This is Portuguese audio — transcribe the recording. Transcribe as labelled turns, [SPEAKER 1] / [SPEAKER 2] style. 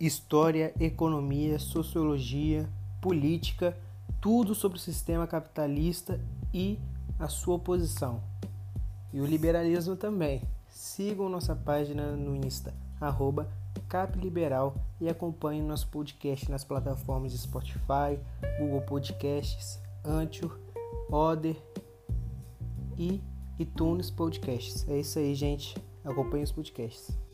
[SPEAKER 1] história, economia, sociologia, política, tudo sobre o sistema capitalista e a sua oposição. E o liberalismo também. Sigam nossa página no Insta, arroba Capliberal e acompanhem nosso podcast nas plataformas de Spotify, Google Podcasts, Anchor, Oder e iTunes Podcasts. É isso aí, gente. Acompanhe os podcasts.